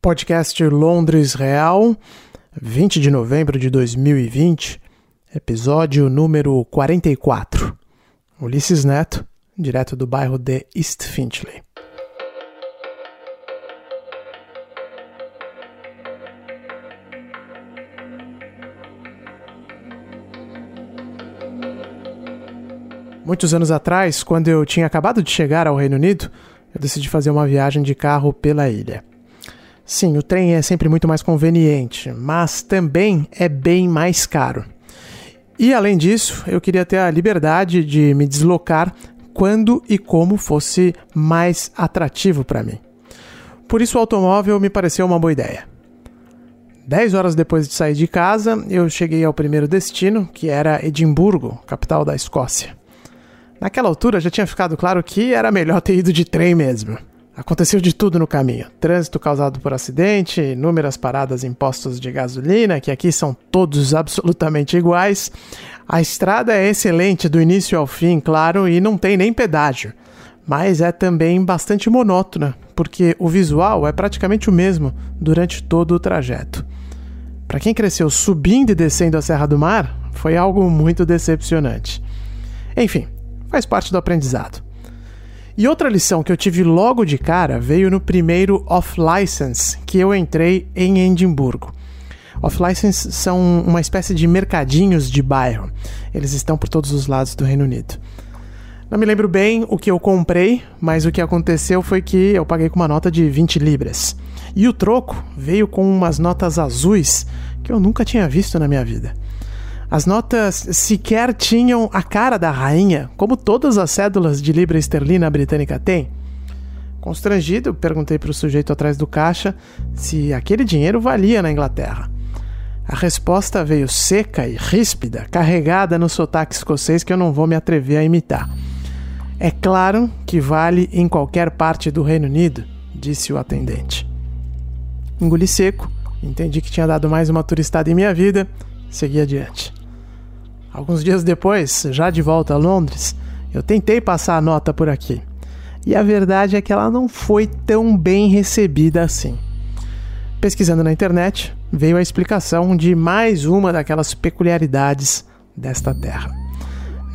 Podcast Londres Real, 20 de novembro de 2020, episódio número 44. Ulisses Neto, direto do bairro de East Finchley. Muitos anos atrás, quando eu tinha acabado de chegar ao Reino Unido, eu decidi fazer uma viagem de carro pela ilha. Sim, o trem é sempre muito mais conveniente, mas também é bem mais caro. E além disso, eu queria ter a liberdade de me deslocar quando e como fosse mais atrativo para mim. Por isso o automóvel me pareceu uma boa ideia. Dez horas depois de sair de casa, eu cheguei ao primeiro destino, que era Edimburgo, capital da Escócia. Naquela altura já tinha ficado claro que era melhor ter ido de trem mesmo. Aconteceu de tudo no caminho: trânsito causado por acidente, inúmeras paradas em postos de gasolina, que aqui são todos absolutamente iguais. A estrada é excelente do início ao fim, claro, e não tem nem pedágio. Mas é também bastante monótona, porque o visual é praticamente o mesmo durante todo o trajeto. Para quem cresceu subindo e descendo a Serra do Mar, foi algo muito decepcionante. Enfim, faz parte do aprendizado. E outra lição que eu tive logo de cara veio no primeiro off-license que eu entrei em Edimburgo. Off-license são uma espécie de mercadinhos de bairro. Eles estão por todos os lados do Reino Unido. Não me lembro bem o que eu comprei, mas o que aconteceu foi que eu paguei com uma nota de 20 libras. E o troco veio com umas notas azuis que eu nunca tinha visto na minha vida. As notas sequer tinham a cara da rainha, como todas as cédulas de libra esterlina britânica têm. Constrangido, perguntei para o sujeito atrás do caixa se aquele dinheiro valia na Inglaterra. A resposta veio seca e ríspida, carregada no sotaque escocês que eu não vou me atrever a imitar. É claro que vale em qualquer parte do Reino Unido, disse o atendente. Engoli seco, entendi que tinha dado mais uma turistada em minha vida, segui adiante. Alguns dias depois, já de volta a Londres, eu tentei passar a nota por aqui. E a verdade é que ela não foi tão bem recebida assim. Pesquisando na internet, veio a explicação de mais uma daquelas peculiaridades desta terra.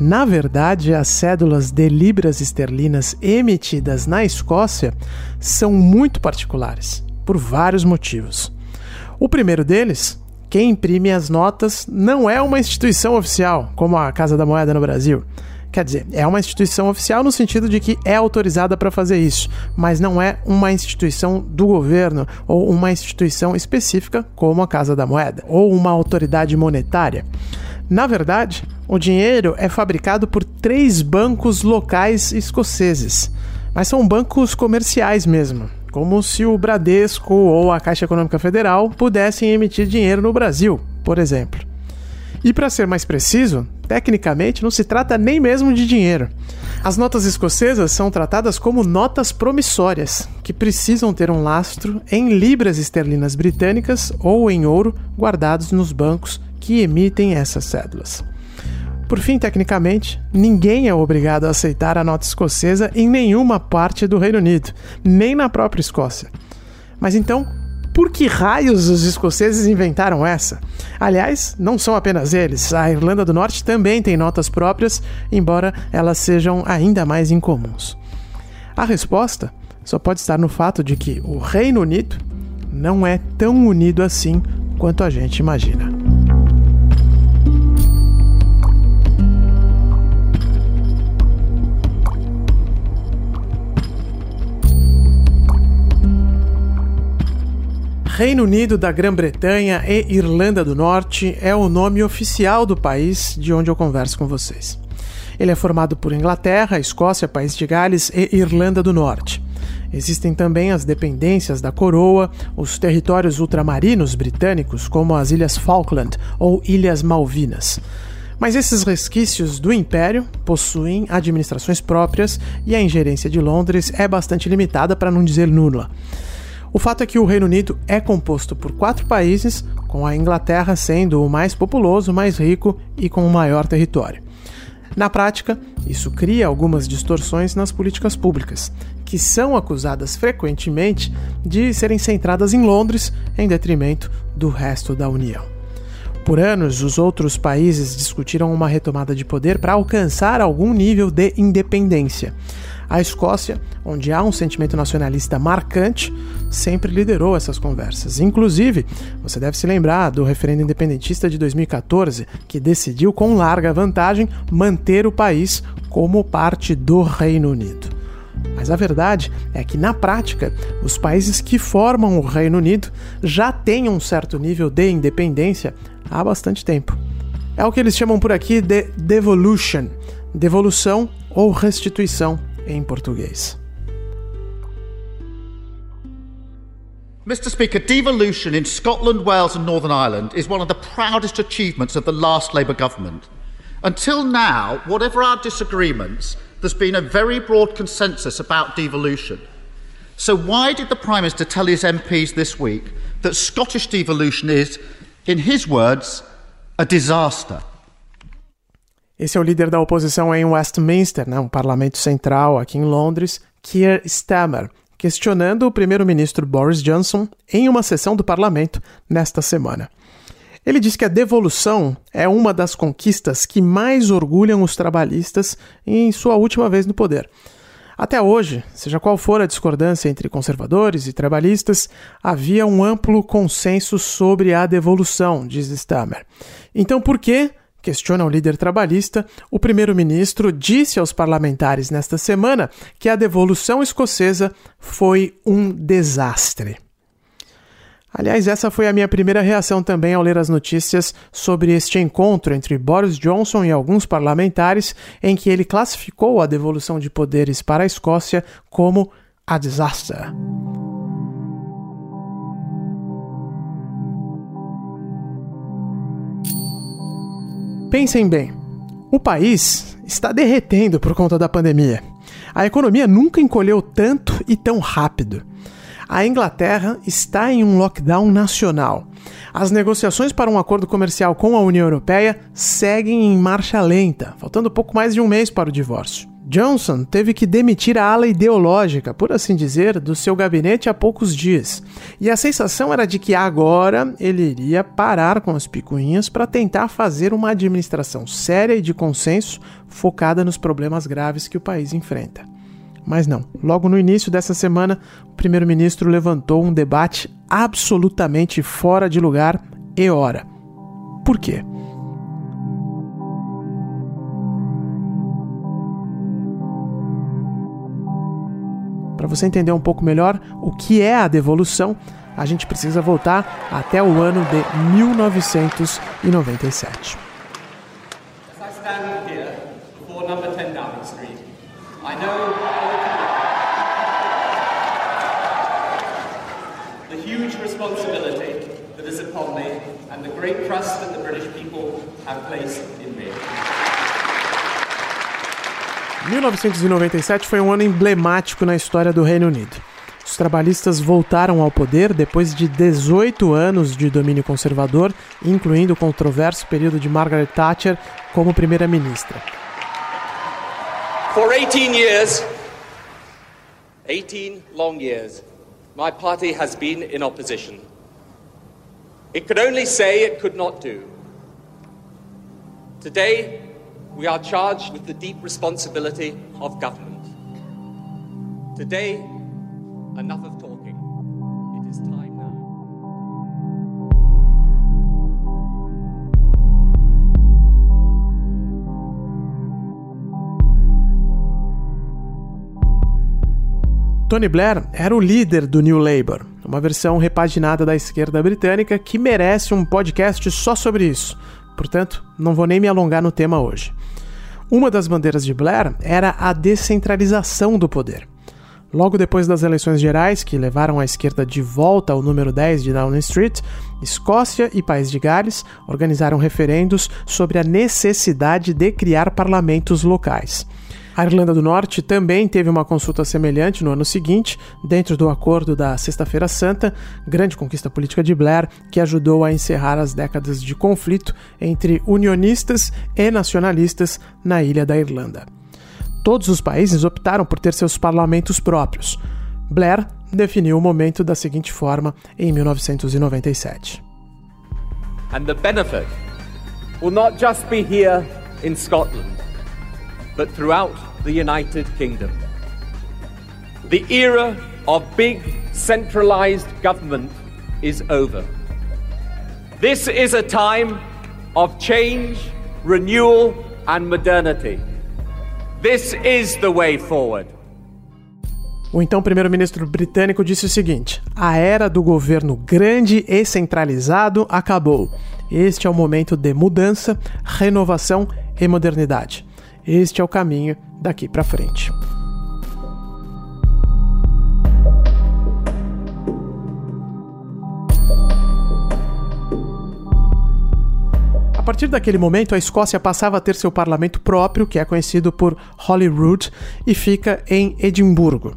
Na verdade, as cédulas de libras esterlinas emitidas na Escócia são muito particulares, por vários motivos. O primeiro deles quem imprime as notas não é uma instituição oficial, como a Casa da Moeda no Brasil. Quer dizer, é uma instituição oficial no sentido de que é autorizada para fazer isso, mas não é uma instituição do governo ou uma instituição específica como a Casa da Moeda ou uma autoridade monetária. Na verdade, o dinheiro é fabricado por três bancos locais escoceses, mas são bancos comerciais mesmo, como se o Bradesco ou a Caixa Econômica Federal pudessem emitir dinheiro no Brasil, por exemplo. E para ser mais preciso, tecnicamente não se trata nem mesmo de dinheiro. As notas escocesas são tratadas como notas promissórias, que precisam ter um lastro em libras esterlinas britânicas ou em ouro guardados nos bancos que emitem essas cédulas. Por fim, tecnicamente, ninguém é obrigado a aceitar a nota escocesa em nenhuma parte do Reino Unido, nem na própria Escócia. Mas então, por que raios os escoceses inventaram essa? Aliás, não são apenas eles. A Irlanda do Norte também tem notas próprias, embora elas sejam ainda mais incomuns. A resposta só pode estar no fato de que o Reino Unido não é tão unido assim quanto a gente imagina. Reino Unido da Grã-Bretanha e Irlanda do Norte é o nome oficial do país de onde eu converso com vocês. Ele é formado por Inglaterra, Escócia, País de Gales e Irlanda do Norte. Existem também as dependências da coroa, os territórios ultramarinos britânicos, como as Ilhas Falkland ou Ilhas Malvinas. Mas esses resquícios do Império possuem administrações próprias e a ingerência de Londres é bastante limitada, para não dizer nula. O fato é que o Reino Unido é composto por quatro países, com a Inglaterra sendo o mais populoso, mais rico e com o maior território. Na prática, isso cria algumas distorções nas políticas públicas, que são acusadas frequentemente de serem centradas em Londres em detrimento do resto da União. Por anos, os outros países discutiram uma retomada de poder para alcançar algum nível de independência. A Escócia, onde há um sentimento nacionalista marcante, sempre liderou essas conversas. Inclusive, você deve se lembrar do referendo independentista de 2014, que decidiu com larga vantagem manter o país como parte do Reino Unido. Mas a verdade é que, na prática, os países que formam o Reino Unido já têm um certo nível de independência há bastante tempo. É o que eles chamam por aqui de devolution, devolução ou restituição em português. Mr. Speaker, devolution in Scotland, Wales, and Northern Ireland is one of the proudest achievements of the last Labour government. Until now, whatever our disagreements, there's been a very broad consensus about devolution. So, why did the Prime Minister tell his MPs this week that Scottish devolution is In his words, a disaster. Esse é o líder da oposição em Westminster, né, um parlamento central aqui em Londres, Keir Starmer, questionando o primeiro-ministro Boris Johnson em uma sessão do parlamento nesta semana. Ele diz que a devolução é uma das conquistas que mais orgulham os trabalhistas em sua última vez no poder. Até hoje, seja qual for a discordância entre conservadores e trabalhistas, havia um amplo consenso sobre a devolução, diz Stammer. Então, por que, questiona o líder trabalhista, o primeiro-ministro disse aos parlamentares nesta semana que a devolução escocesa foi um desastre? Aliás, essa foi a minha primeira reação também ao ler as notícias sobre este encontro entre Boris Johnson e alguns parlamentares, em que ele classificou a devolução de poderes para a Escócia como a disaster. Pensem bem, o país está derretendo por conta da pandemia. A economia nunca encolheu tanto e tão rápido a Inglaterra está em um lockdown nacional. As negociações para um acordo comercial com a União Europeia seguem em marcha lenta, faltando pouco mais de um mês para o divórcio. Johnson teve que demitir a ala ideológica, por assim dizer, do seu gabinete há poucos dias. E a sensação era de que agora ele iria parar com as picuinhas para tentar fazer uma administração séria e de consenso focada nos problemas graves que o país enfrenta. Mas não. Logo no início dessa semana, o primeiro-ministro levantou um debate absolutamente fora de lugar e hora. Por quê? Para você entender um pouco melhor o que é a devolução, a gente precisa voltar até o ano de 1997. I know responsibility that is upon me and the great trust that the British people have placed in me. 1997 foi um ano emblemático na história do Reino Unido. Os trabalhistas voltaram ao poder depois de 18 anos de domínio conservador, incluindo o controverso período de Margaret Thatcher como primeira-ministra. For 18 years, 18 long years, my party has been in opposition. It could only say it could not do. Today, we are charged with the deep responsibility of government. Today, enough of talking. It is time now. Tony Blair era o líder do New Labour, uma versão repaginada da esquerda britânica que merece um podcast só sobre isso. Portanto, não vou nem me alongar no tema hoje. Uma das bandeiras de Blair era a descentralização do poder. Logo depois das eleições gerais, que levaram a esquerda de volta ao número 10 de Downing Street, Escócia e País de Gales organizaram referendos sobre a necessidade de criar parlamentos locais. A Irlanda do Norte também teve uma consulta semelhante no ano seguinte, dentro do acordo da Sexta-feira Santa, grande conquista política de Blair, que ajudou a encerrar as décadas de conflito entre unionistas e nacionalistas na ilha da Irlanda. Todos os países optaram por ter seus parlamentos próprios. Blair definiu o momento da seguinte forma em 1997. And the benefit will not just be here in Scotland, but throughout the United Kingdom. The era of big centralized government is over. This is a time of change, renewal, and modernity. This is the way forward. O então primeiro-ministro britânico disse o seguinte: a era do governo grande e centralizado acabou. Este é o momento de mudança, renovação e modernidade. Este é o caminho daqui para frente. A partir daquele momento, a Escócia passava a ter seu parlamento próprio, que é conhecido por Holyrood, e fica em Edimburgo.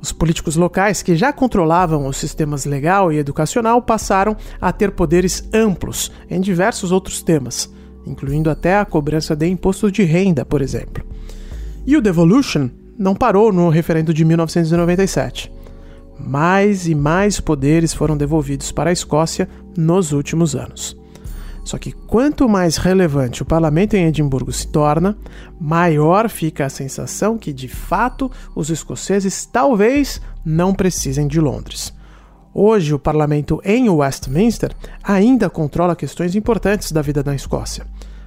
Os políticos locais, que já controlavam os sistemas legal e educacional, passaram a ter poderes amplos em diversos outros temas, incluindo até a cobrança de imposto de renda, por exemplo. E o Devolution não parou no referendo de 1997. Mais e mais poderes foram devolvidos para a Escócia nos últimos anos. Só que quanto mais relevante o parlamento em Edimburgo se torna, maior fica a sensação que, de fato, os escoceses talvez não precisem de Londres. Hoje, o parlamento em Westminster ainda controla questões importantes da vida da Escócia,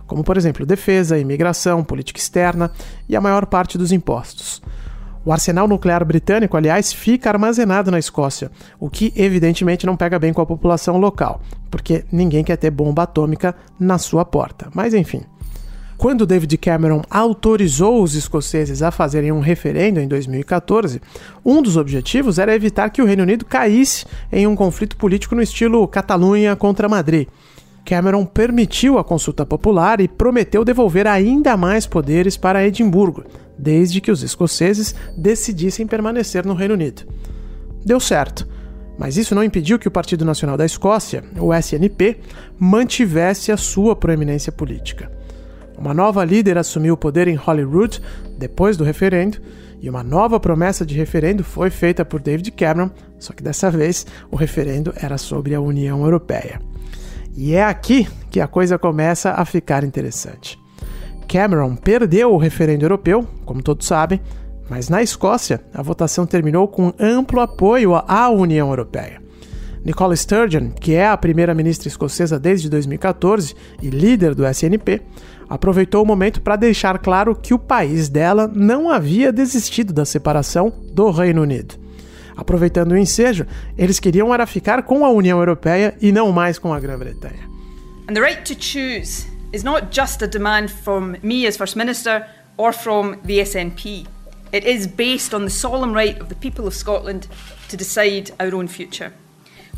como, por exemplo, defesa, imigração, política externa e a maior parte dos impostos. O arsenal nuclear britânico, aliás, fica armazenado na Escócia, o que evidentemente não pega bem com a população local, porque ninguém quer ter bomba atômica na sua porta. Mas enfim. Quando David Cameron autorizou os escoceses a fazerem um referendo em 2014, um dos objetivos era evitar que o Reino Unido caísse em um conflito político no estilo Catalunha contra Madrid. Cameron permitiu a consulta popular e prometeu devolver ainda mais poderes para Edimburgo, desde que os escoceses decidissem permanecer no Reino Unido. Deu certo, mas isso não impediu que o Partido Nacional da Escócia, o SNP, mantivesse a sua proeminência política. Uma nova líder assumiu o poder em Holyrood depois do referendo, e uma nova promessa de referendo foi feita por David Cameron, só que dessa vez o referendo era sobre a União Europeia. E é aqui que a coisa começa a ficar interessante. Cameron perdeu o referendo europeu, como todos sabem, mas na Escócia a votação terminou com amplo apoio à União Europeia. Nicola Sturgeon, que é a primeira-ministra escocesa desde 2014 e líder do SNP, aproveitou o momento para deixar claro que o país dela não havia desistido da separação do Reino Unido. Aproveitando o ensejo, eles queriam era ficar com a União Europeia e não mais com a Grã-Bretanha. And the right to choose is not just a demand from me as First Minister or from the SNP. It is based on the solemn right of the people of Scotland to decide our own future.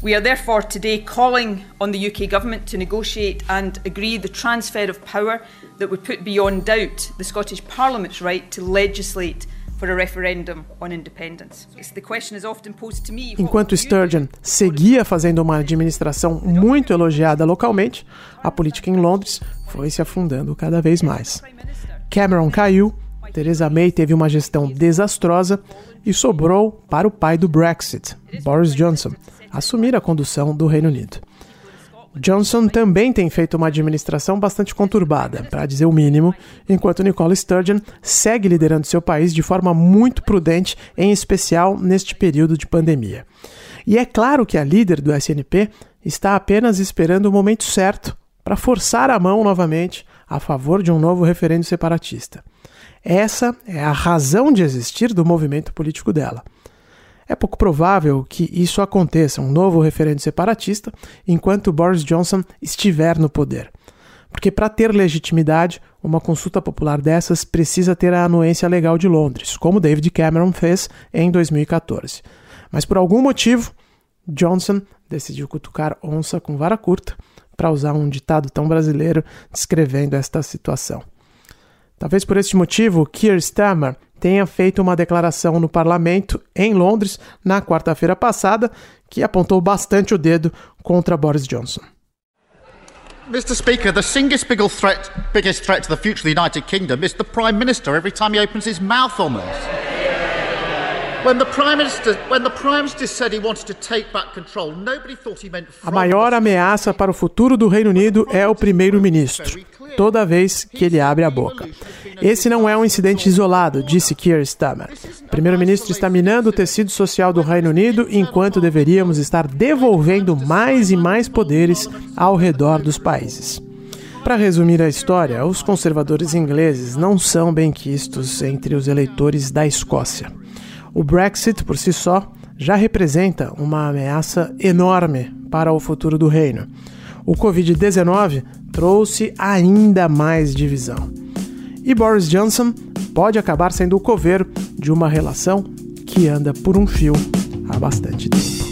We are therefore today calling on the UK Government to negotiate and agree the transfer of power that would put beyond doubt the Scottish Parliament's right to legislate Enquanto Sturgeon seguia fazendo uma administração muito elogiada localmente, a política em Londres foi se afundando cada vez mais. Cameron caiu, Theresa May teve uma gestão desastrosa e sobrou para o pai do Brexit, Boris Johnson, assumir a condução do Reino Unido. Johnson também tem feito uma administração bastante conturbada, para dizer o mínimo, enquanto Nicola Sturgeon segue liderando seu país de forma muito prudente, em especial neste período de pandemia. E é claro que a líder do SNP está apenas esperando o momento certo para forçar a mão novamente a favor de um novo referendo separatista. Essa é a razão de existir do movimento político dela. É pouco provável que isso aconteça, um novo referendo separatista, enquanto Boris Johnson estiver no poder. Porque para ter legitimidade, uma consulta popular dessas precisa ter a anuência legal de Londres, como David Cameron fez em 2014. Mas por algum motivo, Johnson decidiu cutucar onça com vara curta, para usar um ditado tão brasileiro descrevendo esta situação. Talvez por este motivo, Keir Starmer tenha feito uma declaração no parlamento em Londres na quarta-feira passada que apontou bastante o dedo contra Boris Johnson. Mr. Speaker, the single biggest threat to the future of the United Kingdom is the Prime Minister every time he opens his mouth on this. A maior ameaça para o futuro do Reino Unido é o primeiro-ministro, toda vez que ele abre a boca. Esse não é um incidente isolado, disse Keir Starmer. O primeiro-ministro está minando o tecido social do Reino Unido enquanto deveríamos estar devolvendo mais e mais poderes ao redor dos países. Para resumir a história, os conservadores ingleses não são bem quistos entre os eleitores da Escócia. O Brexit, por si só, já representa uma ameaça enorme para o futuro do reino. O Covid-19 trouxe ainda mais divisão. E Boris Johnson pode acabar sendo o coveiro de uma relação que anda por um fio há bastante tempo.